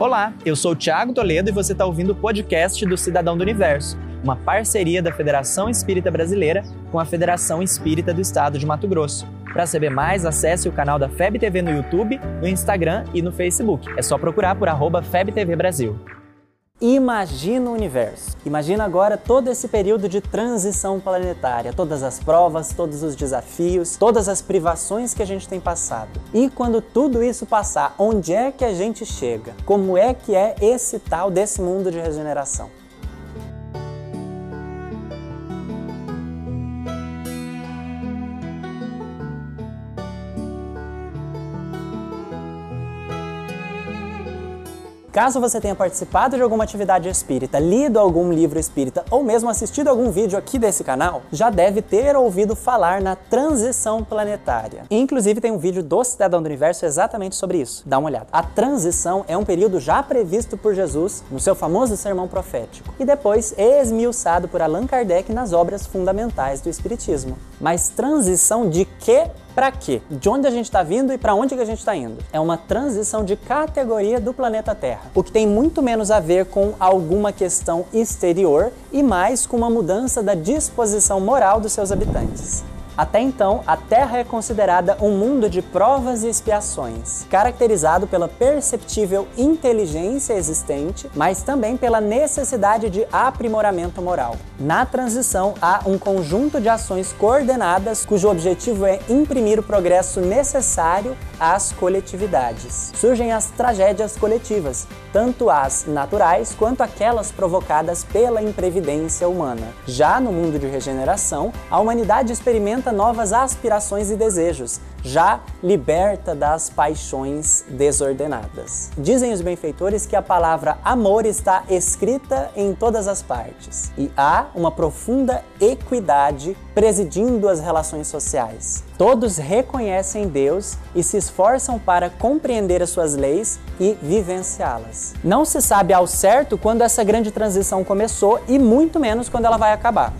Olá, eu sou o Thiago Toledo e você está ouvindo o podcast do Cidadão do Universo, uma parceria da Federação Espírita Brasileira com a Federação Espírita do Estado de Mato Grosso. Para saber mais, acesse o canal da FEB TV no YouTube, no Instagram e no Facebook. É só procurar por arroba FebTV Brasil. Imagina o universo. Imagina agora todo esse período de transição planetária, todas as provas, todos os desafios, todas as privações que a gente tem passado. E quando tudo isso passar, onde é que a gente chega? Como é que é esse tal desse mundo de regeneração? Caso você tenha participado de alguma atividade espírita, lido algum livro espírita ou mesmo assistido algum vídeo aqui desse canal, já deve ter ouvido falar na transição planetária. Inclusive tem um vídeo do Cidadão do Universo exatamente sobre isso. Dá uma olhada. A transição é um período já previsto por Jesus no seu famoso sermão profético e depois esmiuçado por Allan Kardec nas obras fundamentais do Espiritismo. Mas transição de que para quê? De onde a gente está vindo e para onde que a gente está indo? É uma transição de categoria do planeta Terra, o que tem muito menos a ver com alguma questão exterior e mais com uma mudança da disposição moral dos seus habitantes. Até então, a Terra é considerada um mundo de provas e expiações, caracterizado pela perceptível inteligência existente, mas também pela necessidade de aprimoramento moral. Na transição, há um conjunto de ações coordenadas cujo objetivo é imprimir o progresso necessário às coletividades. Surgem as tragédias coletivas, tanto as naturais quanto aquelas provocadas pela imprevidência humana. Já no mundo de regeneração, a humanidade experimenta novas aspirações e desejos, já liberta das paixões desordenadas. Dizem os benfeitores que a palavra amor está escrita em todas as partes e há uma profunda equidade presidindo as relações sociais. Todos reconhecem Deus e se esforçam para compreender as suas leis e vivenciá-las. Não se sabe ao certo quando essa grande transição começou e muito menos quando ela vai acabar.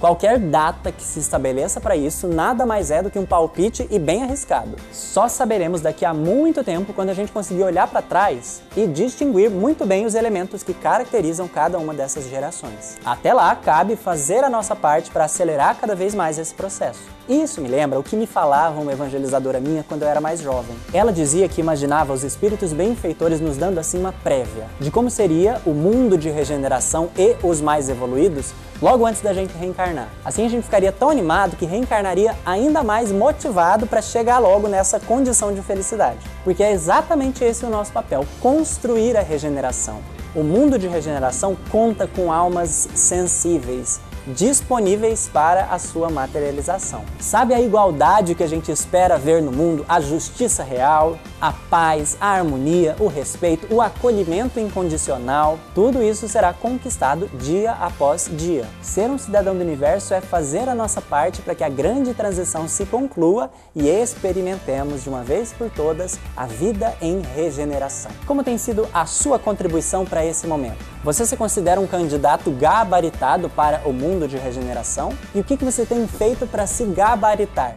Qualquer data que se estabeleça para isso nada mais é do que um palpite e bem arriscado. Só saberemos daqui a muito tempo quando a gente conseguir olhar para trás e distinguir muito bem os elementos que caracterizam cada uma dessas gerações. Até lá, cabe fazer a nossa parte para acelerar cada vez mais esse processo. Isso me lembra o que me falava uma evangelizadora minha quando eu era mais jovem. Ela dizia que imaginava os espíritos benfeitores nos dando assim uma prévia de como seria o mundo de regeneração e os mais evoluídos logo antes da gente reencarnar. Assim a gente ficaria tão animado que reencarnaria ainda mais motivado para chegar logo nessa condição de felicidade. Porque é exatamente esse o nosso papel: construir a regeneração. O mundo de regeneração conta com almas sensíveis, disponíveis para a sua materialização. Sabe a igualdade que a gente espera ver no mundo? A justiça real, a paz, a harmonia, o respeito, o acolhimento incondicional, tudo isso será conquistado dia após dia. Ser um cidadão do universo é fazer a nossa parte para que a grande transição se conclua e experimentemos de uma vez por todas a vida em regeneração. Como tem sido a sua contribuição para esse momento? Você se considera um candidato gabaritado para o mundo de regeneração? E o que você tem feito para se gabaritar?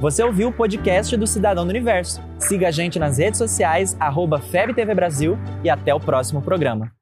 Você ouviu o podcast do Cidadão do Universo. Siga a gente nas redes sociais, arroba FebTV Brasil e até o próximo programa.